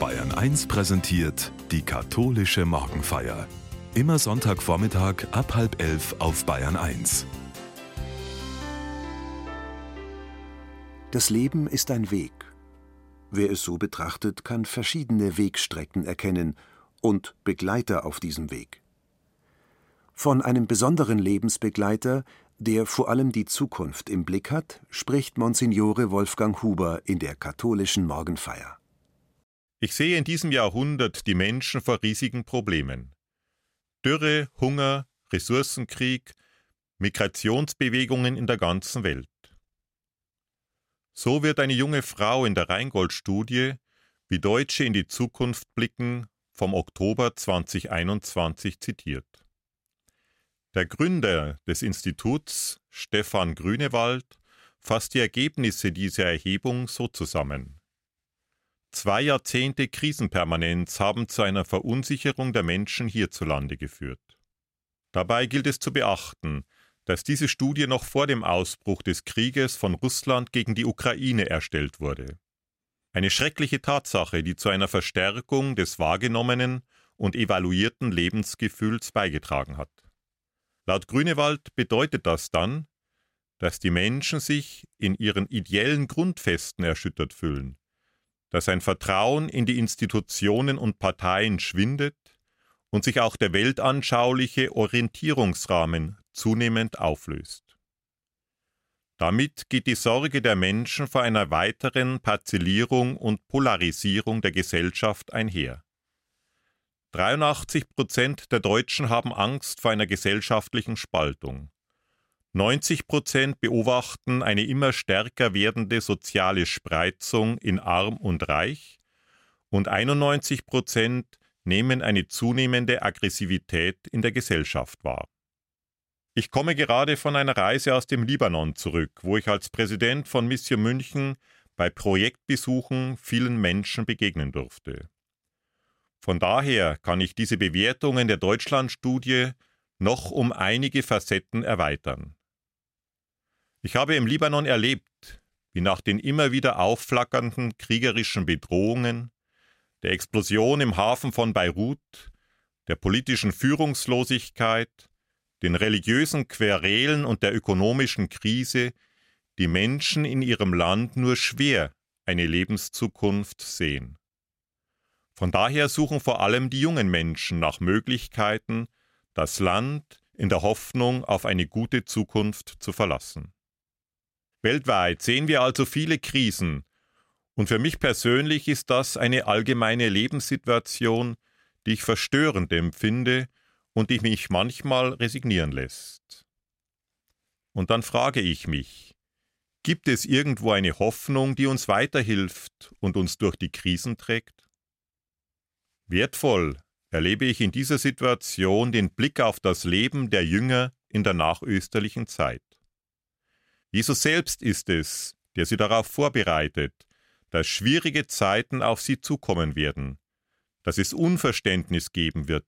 Bayern 1 präsentiert die katholische Morgenfeier. Immer Sonntagvormittag ab halb elf auf Bayern 1. Das Leben ist ein Weg. Wer es so betrachtet, kann verschiedene Wegstrecken erkennen und Begleiter auf diesem Weg. Von einem besonderen Lebensbegleiter, der vor allem die Zukunft im Blick hat, spricht Monsignore Wolfgang Huber in der katholischen Morgenfeier. Ich sehe in diesem Jahrhundert die Menschen vor riesigen Problemen. Dürre, Hunger, Ressourcenkrieg, Migrationsbewegungen in der ganzen Welt. So wird eine junge Frau in der Rheingold-Studie, wie Deutsche in die Zukunft blicken, vom Oktober 2021 zitiert. Der Gründer des Instituts, Stefan Grünewald, fasst die Ergebnisse dieser Erhebung so zusammen. Zwei Jahrzehnte Krisenpermanenz haben zu einer Verunsicherung der Menschen hierzulande geführt. Dabei gilt es zu beachten, dass diese Studie noch vor dem Ausbruch des Krieges von Russland gegen die Ukraine erstellt wurde. Eine schreckliche Tatsache, die zu einer Verstärkung des wahrgenommenen und evaluierten Lebensgefühls beigetragen hat. Laut Grünewald bedeutet das dann, dass die Menschen sich in ihren ideellen Grundfesten erschüttert fühlen, dass ein Vertrauen in die Institutionen und Parteien schwindet und sich auch der weltanschauliche Orientierungsrahmen zunehmend auflöst. Damit geht die Sorge der Menschen vor einer weiteren Parzellierung und Polarisierung der Gesellschaft einher. 83 Prozent der Deutschen haben Angst vor einer gesellschaftlichen Spaltung. 90 Prozent beobachten eine immer stärker werdende soziale Spreizung in Arm und Reich und 91 Prozent nehmen eine zunehmende Aggressivität in der Gesellschaft wahr. Ich komme gerade von einer Reise aus dem Libanon zurück, wo ich als Präsident von Mission München bei Projektbesuchen vielen Menschen begegnen durfte. Von daher kann ich diese Bewertungen der Deutschlandstudie noch um einige Facetten erweitern. Ich habe im Libanon erlebt, wie nach den immer wieder aufflackernden kriegerischen Bedrohungen, der Explosion im Hafen von Beirut, der politischen Führungslosigkeit, den religiösen Querelen und der ökonomischen Krise die Menschen in ihrem Land nur schwer eine Lebenszukunft sehen. Von daher suchen vor allem die jungen Menschen nach Möglichkeiten, das Land in der Hoffnung auf eine gute Zukunft zu verlassen. Weltweit sehen wir also viele Krisen, und für mich persönlich ist das eine allgemeine Lebenssituation, die ich verstörend empfinde und die mich manchmal resignieren lässt. Und dann frage ich mich, gibt es irgendwo eine Hoffnung, die uns weiterhilft und uns durch die Krisen trägt? Wertvoll erlebe ich in dieser Situation den Blick auf das Leben der Jünger in der nachösterlichen Zeit. Jesus selbst ist es, der sie darauf vorbereitet, dass schwierige Zeiten auf sie zukommen werden, dass es Unverständnis geben wird,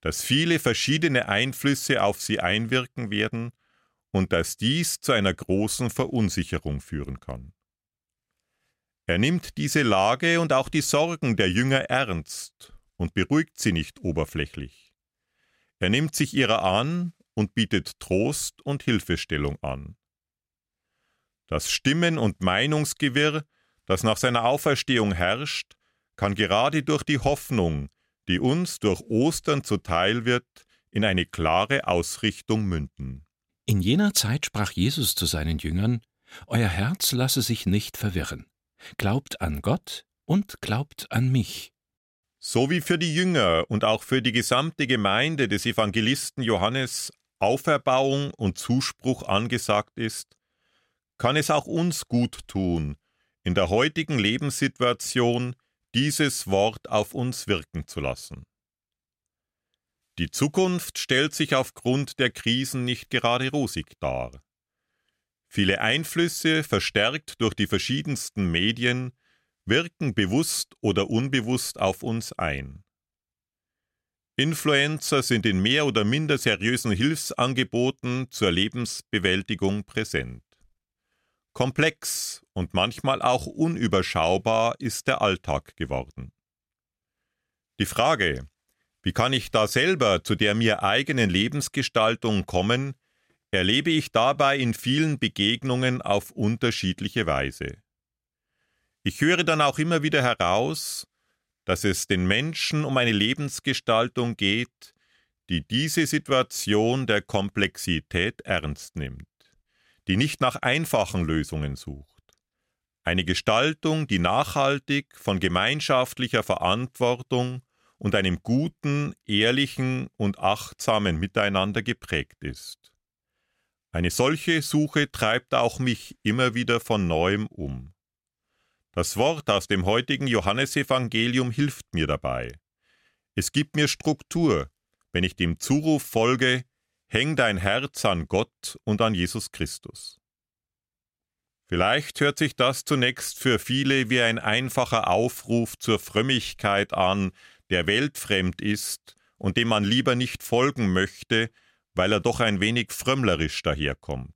dass viele verschiedene Einflüsse auf sie einwirken werden und dass dies zu einer großen Verunsicherung führen kann. Er nimmt diese Lage und auch die Sorgen der Jünger ernst und beruhigt sie nicht oberflächlich. Er nimmt sich ihrer an und bietet Trost und Hilfestellung an. Das Stimmen- und Meinungsgewirr, das nach seiner Auferstehung herrscht, kann gerade durch die Hoffnung, die uns durch Ostern zuteil wird, in eine klare Ausrichtung münden. In jener Zeit sprach Jesus zu seinen Jüngern Euer Herz lasse sich nicht verwirren. Glaubt an Gott und glaubt an mich. So wie für die Jünger und auch für die gesamte Gemeinde des Evangelisten Johannes Auferbauung und Zuspruch angesagt ist, kann es auch uns gut tun, in der heutigen Lebenssituation dieses Wort auf uns wirken zu lassen. Die Zukunft stellt sich aufgrund der Krisen nicht gerade rosig dar. Viele Einflüsse, verstärkt durch die verschiedensten Medien, wirken bewusst oder unbewusst auf uns ein. Influencer sind in mehr oder minder seriösen Hilfsangeboten zur Lebensbewältigung präsent. Komplex und manchmal auch unüberschaubar ist der Alltag geworden. Die Frage, wie kann ich da selber zu der mir eigenen Lebensgestaltung kommen, erlebe ich dabei in vielen Begegnungen auf unterschiedliche Weise. Ich höre dann auch immer wieder heraus, dass es den Menschen um eine Lebensgestaltung geht, die diese Situation der Komplexität ernst nimmt, die nicht nach einfachen Lösungen sucht. Eine Gestaltung, die nachhaltig von gemeinschaftlicher Verantwortung und einem guten, ehrlichen und achtsamen Miteinander geprägt ist. Eine solche Suche treibt auch mich immer wieder von neuem um. Das Wort aus dem heutigen Johannesevangelium hilft mir dabei. Es gibt mir Struktur, wenn ich dem Zuruf folge, häng dein Herz an Gott und an Jesus Christus. Vielleicht hört sich das zunächst für viele wie ein einfacher Aufruf zur Frömmigkeit an, der weltfremd ist und dem man lieber nicht folgen möchte, weil er doch ein wenig frömmlerisch daherkommt.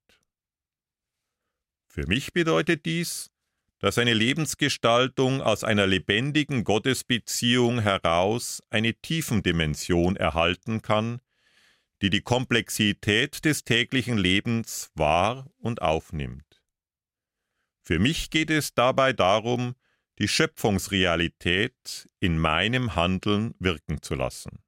Für mich bedeutet dies, dass eine Lebensgestaltung aus einer lebendigen Gottesbeziehung heraus eine Tiefendimension erhalten kann, die die Komplexität des täglichen Lebens wahr und aufnimmt. Für mich geht es dabei darum, die Schöpfungsrealität in meinem Handeln wirken zu lassen.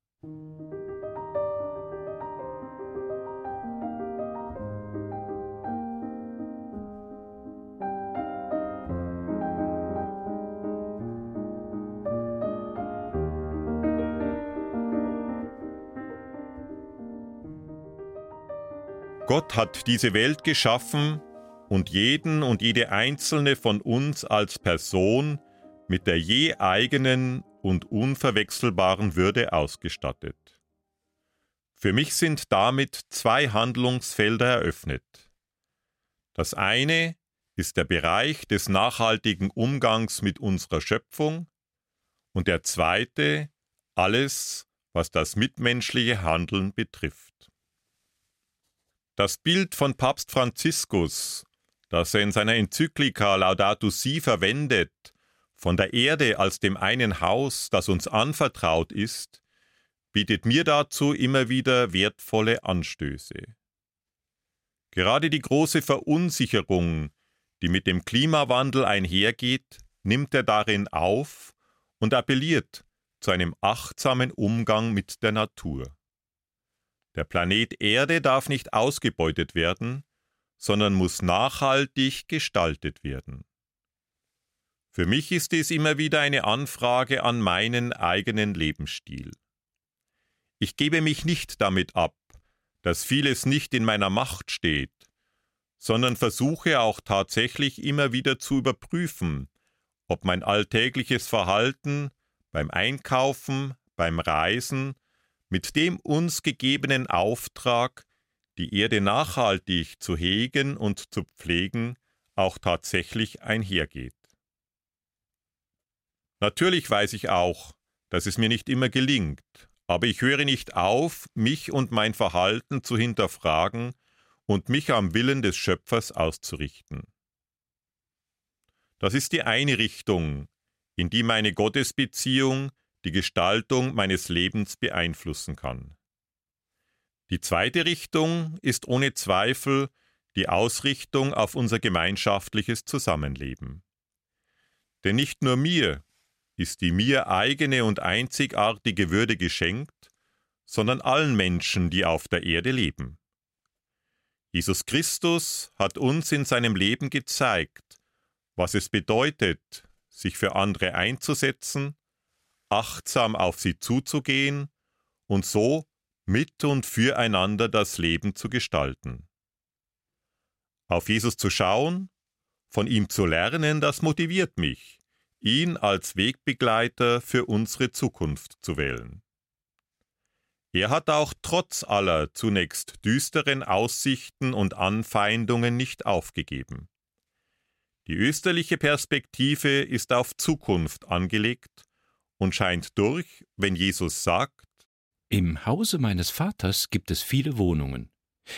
Gott hat diese Welt geschaffen und jeden und jede einzelne von uns als Person mit der je eigenen und unverwechselbaren Würde ausgestattet. Für mich sind damit zwei Handlungsfelder eröffnet. Das eine ist der Bereich des nachhaltigen Umgangs mit unserer Schöpfung und der zweite alles, was das mitmenschliche Handeln betrifft. Das Bild von Papst Franziskus, das er in seiner Enzyklika Laudato Si verwendet, von der Erde als dem einen Haus, das uns anvertraut ist, bietet mir dazu immer wieder wertvolle Anstöße. Gerade die große Verunsicherung, die mit dem Klimawandel einhergeht, nimmt er darin auf und appelliert zu einem achtsamen Umgang mit der Natur. Der Planet Erde darf nicht ausgebeutet werden, sondern muss nachhaltig gestaltet werden. Für mich ist dies immer wieder eine Anfrage an meinen eigenen Lebensstil. Ich gebe mich nicht damit ab, dass vieles nicht in meiner Macht steht, sondern versuche auch tatsächlich immer wieder zu überprüfen, ob mein alltägliches Verhalten beim Einkaufen, beim Reisen mit dem uns gegebenen Auftrag, die Erde nachhaltig zu hegen und zu pflegen, auch tatsächlich einhergeht. Natürlich weiß ich auch, dass es mir nicht immer gelingt, aber ich höre nicht auf, mich und mein Verhalten zu hinterfragen und mich am Willen des Schöpfers auszurichten. Das ist die eine Richtung, in die meine Gottesbeziehung die Gestaltung meines Lebens beeinflussen kann. Die zweite Richtung ist ohne Zweifel die Ausrichtung auf unser gemeinschaftliches Zusammenleben. Denn nicht nur mir ist die mir eigene und einzigartige Würde geschenkt, sondern allen Menschen, die auf der Erde leben. Jesus Christus hat uns in seinem Leben gezeigt, was es bedeutet, sich für andere einzusetzen achtsam auf sie zuzugehen und so mit und füreinander das Leben zu gestalten. Auf Jesus zu schauen, von ihm zu lernen, das motiviert mich, ihn als Wegbegleiter für unsere Zukunft zu wählen. Er hat auch trotz aller zunächst düsteren Aussichten und Anfeindungen nicht aufgegeben. Die österliche Perspektive ist auf Zukunft angelegt und scheint durch, wenn Jesus sagt, Im Hause meines Vaters gibt es viele Wohnungen.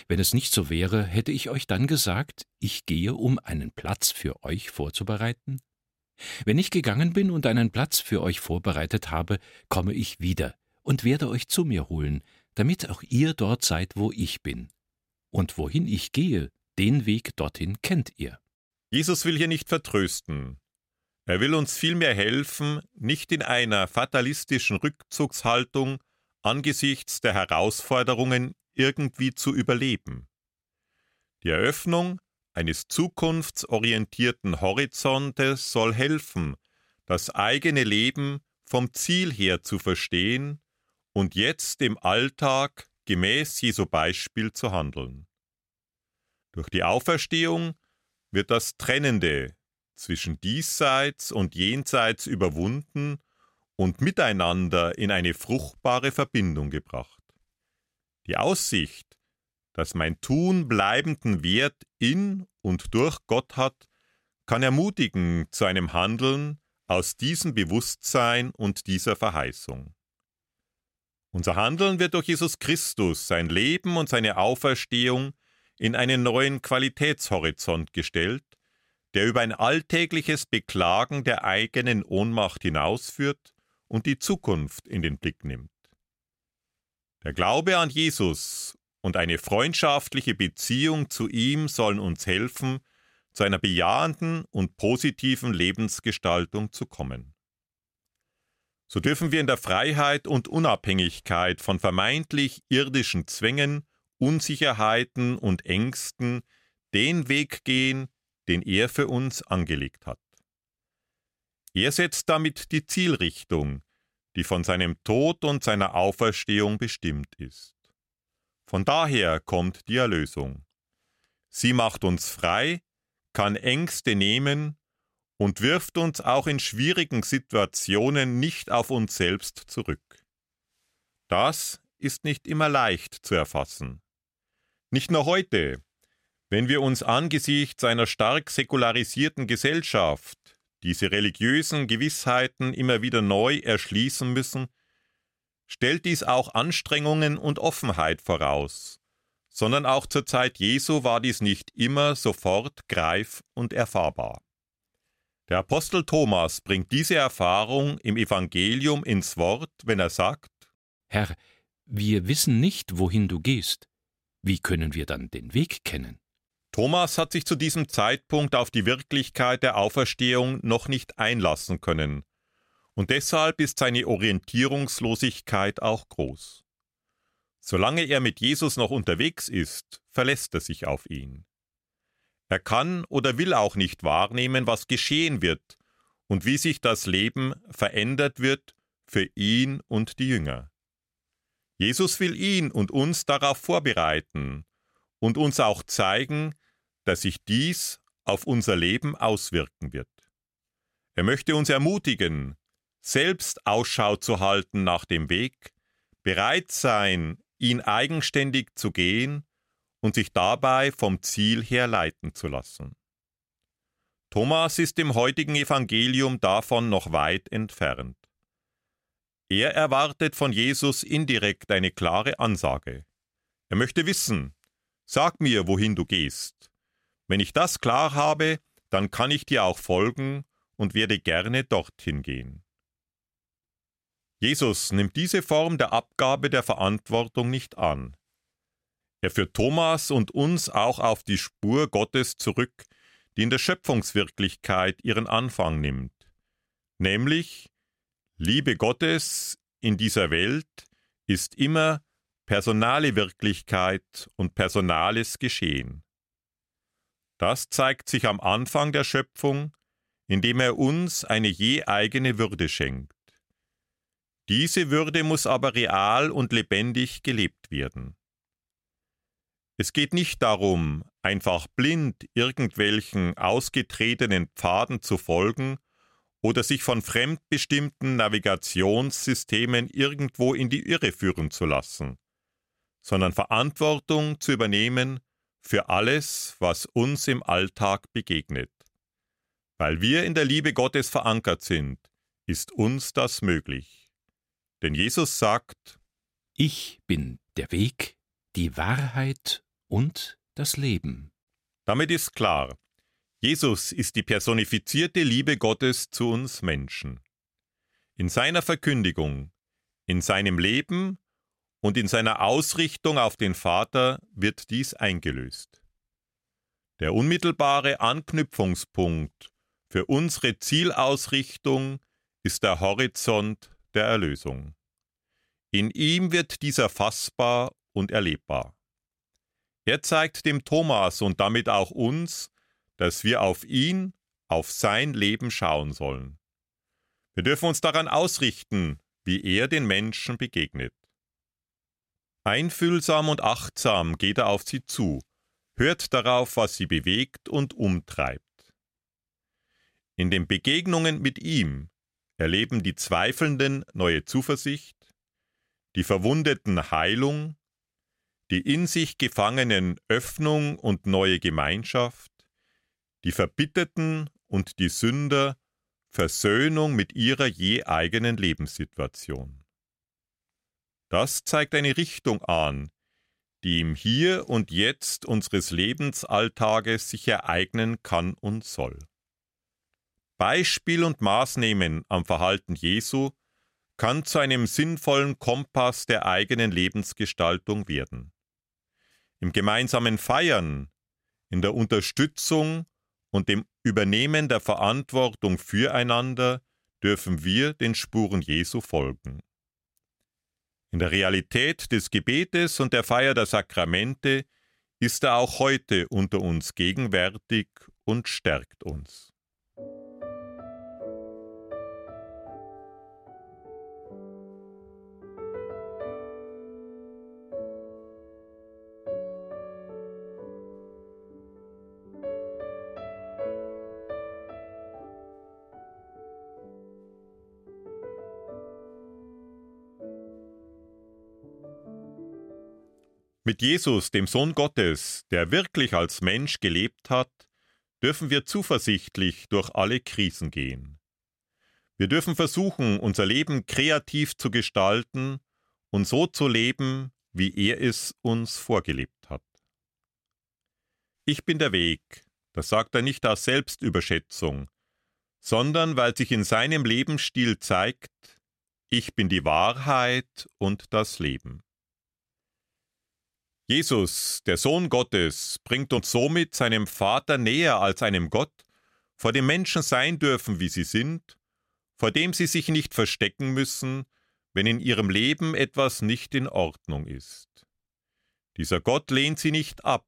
Wenn es nicht so wäre, hätte ich euch dann gesagt, ich gehe, um einen Platz für euch vorzubereiten? Wenn ich gegangen bin und einen Platz für euch vorbereitet habe, komme ich wieder und werde euch zu mir holen, damit auch ihr dort seid, wo ich bin. Und wohin ich gehe, den Weg dorthin kennt ihr. Jesus will hier nicht vertrösten. Er will uns vielmehr helfen, nicht in einer fatalistischen Rückzugshaltung angesichts der Herausforderungen irgendwie zu überleben. Die Eröffnung eines zukunftsorientierten Horizontes soll helfen, das eigene Leben vom Ziel her zu verstehen und jetzt im Alltag gemäß Jesu Beispiel zu handeln. Durch die Auferstehung wird das Trennende zwischen diesseits und jenseits überwunden und miteinander in eine fruchtbare Verbindung gebracht. Die Aussicht, dass mein Tun bleibenden Wert in und durch Gott hat, kann ermutigen zu einem Handeln aus diesem Bewusstsein und dieser Verheißung. Unser Handeln wird durch Jesus Christus, sein Leben und seine Auferstehung in einen neuen Qualitätshorizont gestellt, der über ein alltägliches Beklagen der eigenen Ohnmacht hinausführt und die Zukunft in den Blick nimmt. Der Glaube an Jesus und eine freundschaftliche Beziehung zu ihm sollen uns helfen, zu einer bejahenden und positiven Lebensgestaltung zu kommen. So dürfen wir in der Freiheit und Unabhängigkeit von vermeintlich irdischen Zwängen, Unsicherheiten und Ängsten den Weg gehen, den er für uns angelegt hat. Er setzt damit die Zielrichtung, die von seinem Tod und seiner Auferstehung bestimmt ist. Von daher kommt die Erlösung. Sie macht uns frei, kann Ängste nehmen und wirft uns auch in schwierigen Situationen nicht auf uns selbst zurück. Das ist nicht immer leicht zu erfassen. Nicht nur heute, wenn wir uns angesichts einer stark säkularisierten Gesellschaft diese religiösen Gewissheiten immer wieder neu erschließen müssen, stellt dies auch Anstrengungen und Offenheit voraus, sondern auch zur Zeit Jesu war dies nicht immer sofort greif und erfahrbar. Der Apostel Thomas bringt diese Erfahrung im Evangelium ins Wort, wenn er sagt Herr, wir wissen nicht, wohin du gehst. Wie können wir dann den Weg kennen? Thomas hat sich zu diesem Zeitpunkt auf die Wirklichkeit der Auferstehung noch nicht einlassen können und deshalb ist seine Orientierungslosigkeit auch groß. Solange er mit Jesus noch unterwegs ist, verlässt er sich auf ihn. Er kann oder will auch nicht wahrnehmen, was geschehen wird und wie sich das Leben verändert wird für ihn und die Jünger. Jesus will ihn und uns darauf vorbereiten und uns auch zeigen, dass sich dies auf unser Leben auswirken wird. Er möchte uns ermutigen, selbst Ausschau zu halten nach dem Weg, bereit sein, ihn eigenständig zu gehen und sich dabei vom Ziel her leiten zu lassen. Thomas ist im heutigen Evangelium davon noch weit entfernt. Er erwartet von Jesus indirekt eine klare Ansage. Er möchte wissen, sag mir, wohin du gehst. Wenn ich das klar habe, dann kann ich dir auch folgen und werde gerne dorthin gehen. Jesus nimmt diese Form der Abgabe der Verantwortung nicht an. Er führt Thomas und uns auch auf die Spur Gottes zurück, die in der Schöpfungswirklichkeit ihren Anfang nimmt, nämlich Liebe Gottes in dieser Welt ist immer personale Wirklichkeit und personales Geschehen. Das zeigt sich am Anfang der Schöpfung, indem er uns eine je eigene Würde schenkt. Diese Würde muss aber real und lebendig gelebt werden. Es geht nicht darum, einfach blind irgendwelchen ausgetretenen Pfaden zu folgen oder sich von fremdbestimmten Navigationssystemen irgendwo in die Irre führen zu lassen, sondern Verantwortung zu übernehmen für alles, was uns im Alltag begegnet. Weil wir in der Liebe Gottes verankert sind, ist uns das möglich. Denn Jesus sagt, Ich bin der Weg, die Wahrheit und das Leben. Damit ist klar, Jesus ist die personifizierte Liebe Gottes zu uns Menschen. In seiner Verkündigung, in seinem Leben und in seiner Ausrichtung auf den Vater wird dies eingelöst. Der unmittelbare Anknüpfungspunkt für unsere Zielausrichtung ist der Horizont der Erlösung. In ihm wird dieser fassbar und erlebbar. Er zeigt dem Thomas und damit auch uns, dass wir auf ihn, auf sein Leben schauen sollen. Wir dürfen uns daran ausrichten, wie er den Menschen begegnet. Einfühlsam und achtsam geht er auf sie zu, hört darauf, was sie bewegt und umtreibt. In den Begegnungen mit ihm erleben die Zweifelnden neue Zuversicht, die Verwundeten Heilung, die in sich Gefangenen Öffnung und neue Gemeinschaft, die Verbitterten und die Sünder Versöhnung mit ihrer je eigenen Lebenssituation. Das zeigt eine Richtung an, die im Hier und Jetzt unseres Lebensalltages sich ereignen kann und soll. Beispiel und Maßnehmen am Verhalten Jesu kann zu einem sinnvollen Kompass der eigenen Lebensgestaltung werden. Im gemeinsamen Feiern, in der Unterstützung und dem Übernehmen der Verantwortung füreinander dürfen wir den Spuren Jesu folgen. In der Realität des Gebetes und der Feier der Sakramente ist er auch heute unter uns gegenwärtig und stärkt uns. Mit Jesus, dem Sohn Gottes, der wirklich als Mensch gelebt hat, dürfen wir zuversichtlich durch alle Krisen gehen. Wir dürfen versuchen, unser Leben kreativ zu gestalten und so zu leben, wie er es uns vorgelebt hat. Ich bin der Weg, das sagt er nicht aus Selbstüberschätzung, sondern weil sich in seinem Lebensstil zeigt, ich bin die Wahrheit und das Leben. Jesus, der Sohn Gottes, bringt uns somit seinem Vater näher als einem Gott, vor dem Menschen sein dürfen, wie sie sind, vor dem sie sich nicht verstecken müssen, wenn in ihrem Leben etwas nicht in Ordnung ist. Dieser Gott lehnt sie nicht ab,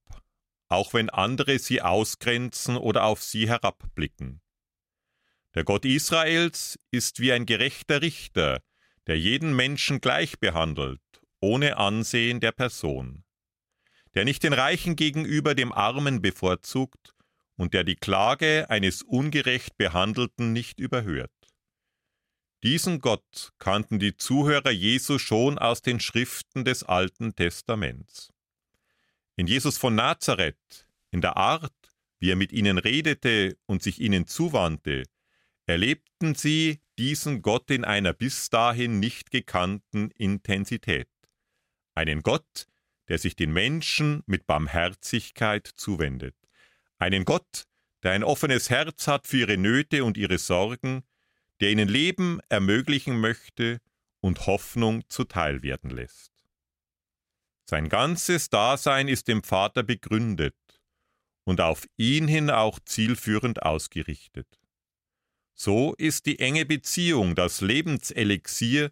auch wenn andere sie ausgrenzen oder auf sie herabblicken. Der Gott Israels ist wie ein gerechter Richter, der jeden Menschen gleich behandelt, ohne Ansehen der Person der nicht den Reichen gegenüber dem Armen bevorzugt und der die Klage eines ungerecht Behandelten nicht überhört. Diesen Gott kannten die Zuhörer Jesu schon aus den Schriften des Alten Testaments. In Jesus von Nazareth, in der Art, wie er mit ihnen redete und sich ihnen zuwandte, erlebten sie diesen Gott in einer bis dahin nicht gekannten Intensität. Einen Gott, der sich den Menschen mit Barmherzigkeit zuwendet. Einen Gott, der ein offenes Herz hat für ihre Nöte und ihre Sorgen, der ihnen Leben ermöglichen möchte und Hoffnung zuteil werden lässt. Sein ganzes Dasein ist dem Vater begründet und auf ihn hin auch zielführend ausgerichtet. So ist die enge Beziehung das Lebenselixier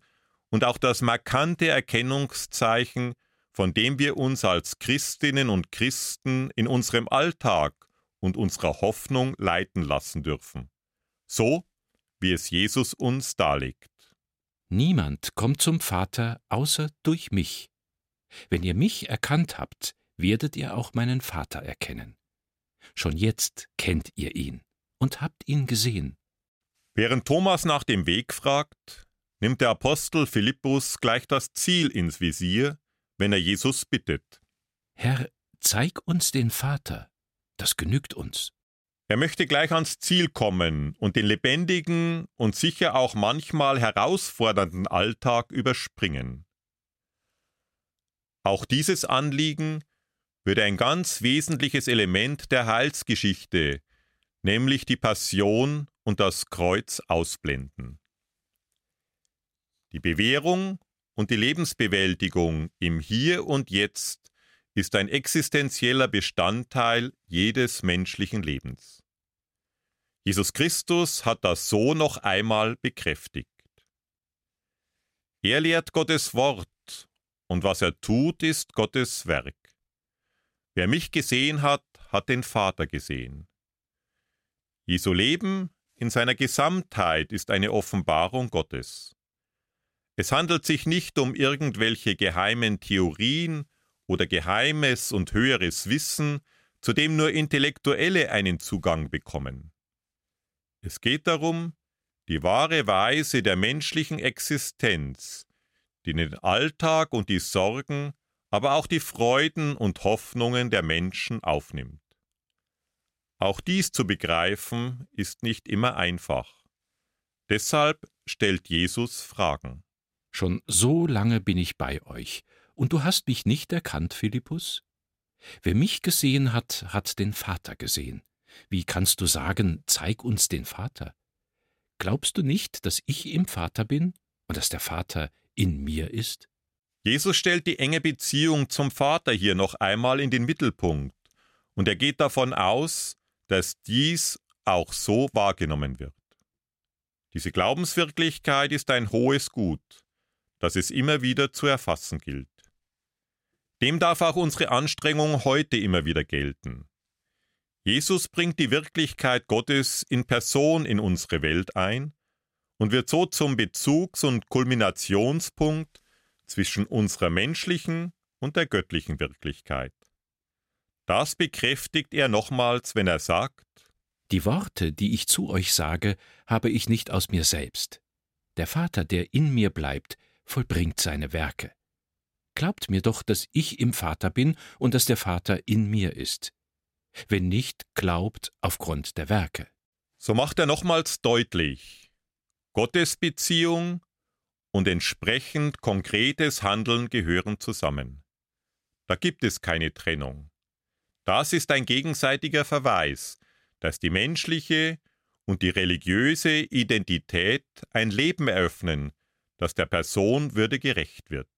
und auch das markante Erkennungszeichen von dem wir uns als Christinnen und Christen in unserem Alltag und unserer Hoffnung leiten lassen dürfen. So, wie es Jesus uns darlegt. Niemand kommt zum Vater außer durch mich. Wenn ihr mich erkannt habt, werdet ihr auch meinen Vater erkennen. Schon jetzt kennt ihr ihn und habt ihn gesehen. Während Thomas nach dem Weg fragt, nimmt der Apostel Philippus gleich das Ziel ins Visier, wenn er Jesus bittet. Herr, zeig uns den Vater, das genügt uns. Er möchte gleich ans Ziel kommen und den lebendigen und sicher auch manchmal herausfordernden Alltag überspringen. Auch dieses Anliegen würde ein ganz wesentliches Element der Heilsgeschichte, nämlich die Passion und das Kreuz ausblenden. Die Bewährung und die Lebensbewältigung im Hier und Jetzt ist ein existenzieller Bestandteil jedes menschlichen Lebens. Jesus Christus hat das so noch einmal bekräftigt. Er lehrt Gottes Wort, und was er tut, ist Gottes Werk. Wer mich gesehen hat, hat den Vater gesehen. Jesu Leben in seiner Gesamtheit ist eine Offenbarung Gottes. Es handelt sich nicht um irgendwelche geheimen Theorien oder geheimes und höheres Wissen, zu dem nur Intellektuelle einen Zugang bekommen. Es geht darum, die wahre Weise der menschlichen Existenz, die den Alltag und die Sorgen, aber auch die Freuden und Hoffnungen der Menschen aufnimmt. Auch dies zu begreifen ist nicht immer einfach. Deshalb stellt Jesus Fragen. Schon so lange bin ich bei euch, und du hast mich nicht erkannt, Philippus? Wer mich gesehen hat, hat den Vater gesehen. Wie kannst du sagen, zeig uns den Vater? Glaubst du nicht, dass ich im Vater bin und dass der Vater in mir ist? Jesus stellt die enge Beziehung zum Vater hier noch einmal in den Mittelpunkt, und er geht davon aus, dass dies auch so wahrgenommen wird. Diese Glaubenswirklichkeit ist ein hohes Gut, das es immer wieder zu erfassen gilt. Dem darf auch unsere Anstrengung heute immer wieder gelten. Jesus bringt die Wirklichkeit Gottes in Person in unsere Welt ein und wird so zum Bezugs- und Kulminationspunkt zwischen unserer menschlichen und der göttlichen Wirklichkeit. Das bekräftigt er nochmals, wenn er sagt, Die Worte, die ich zu euch sage, habe ich nicht aus mir selbst. Der Vater, der in mir bleibt, vollbringt seine Werke. Glaubt mir doch, dass ich im Vater bin und dass der Vater in mir ist. Wenn nicht, glaubt aufgrund der Werke. So macht er nochmals deutlich, Gottesbeziehung und entsprechend konkretes Handeln gehören zusammen. Da gibt es keine Trennung. Das ist ein gegenseitiger Verweis, dass die menschliche und die religiöse Identität ein Leben eröffnen, das der Person würde gerecht wird.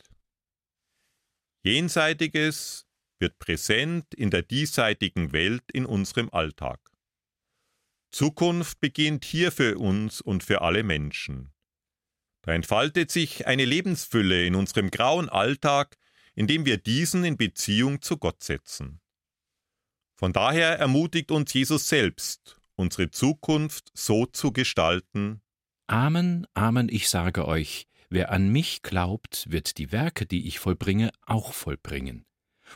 Jenseitiges wird präsent in der diesseitigen Welt in unserem Alltag. Zukunft beginnt hier für uns und für alle Menschen. Da entfaltet sich eine Lebensfülle in unserem grauen Alltag, indem wir diesen in Beziehung zu Gott setzen. Von daher ermutigt uns Jesus selbst, unsere Zukunft so zu gestalten. Amen, Amen, ich sage euch, wer an mich glaubt, wird die Werke, die ich vollbringe, auch vollbringen.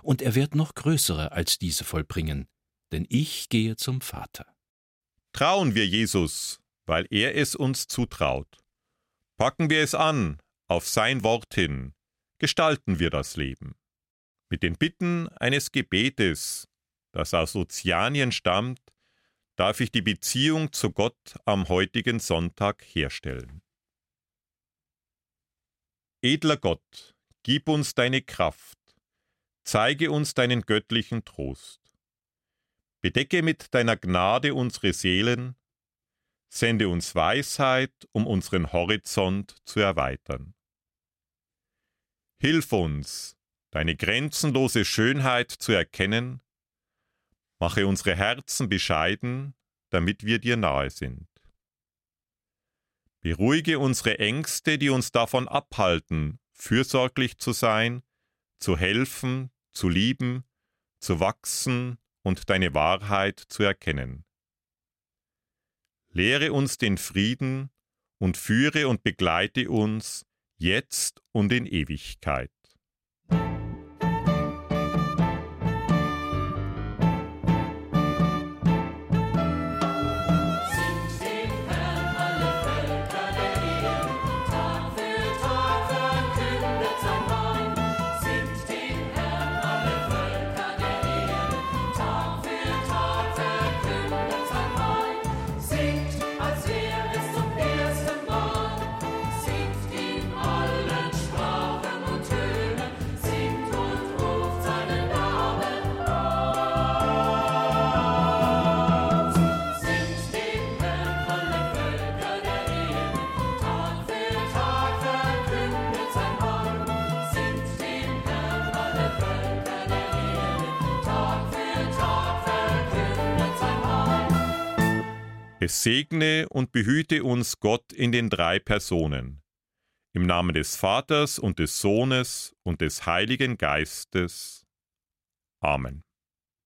Und er wird noch größere als diese vollbringen, denn ich gehe zum Vater. Trauen wir Jesus, weil er es uns zutraut. Packen wir es an, auf sein Wort hin, gestalten wir das Leben. Mit den Bitten eines Gebetes, das aus Ozeanien stammt, darf ich die Beziehung zu Gott am heutigen Sonntag herstellen. Edler Gott, gib uns deine Kraft, zeige uns deinen göttlichen Trost. Bedecke mit deiner Gnade unsere Seelen, sende uns Weisheit, um unseren Horizont zu erweitern. Hilf uns, deine grenzenlose Schönheit zu erkennen, mache unsere Herzen bescheiden, damit wir dir nahe sind. Beruhige unsere Ängste, die uns davon abhalten, fürsorglich zu sein, zu helfen, zu lieben, zu wachsen und deine Wahrheit zu erkennen. Lehre uns den Frieden und führe und begleite uns jetzt und in Ewigkeit. Segne und behüte uns Gott in den drei Personen. Im Namen des Vaters und des Sohnes und des Heiligen Geistes. Amen.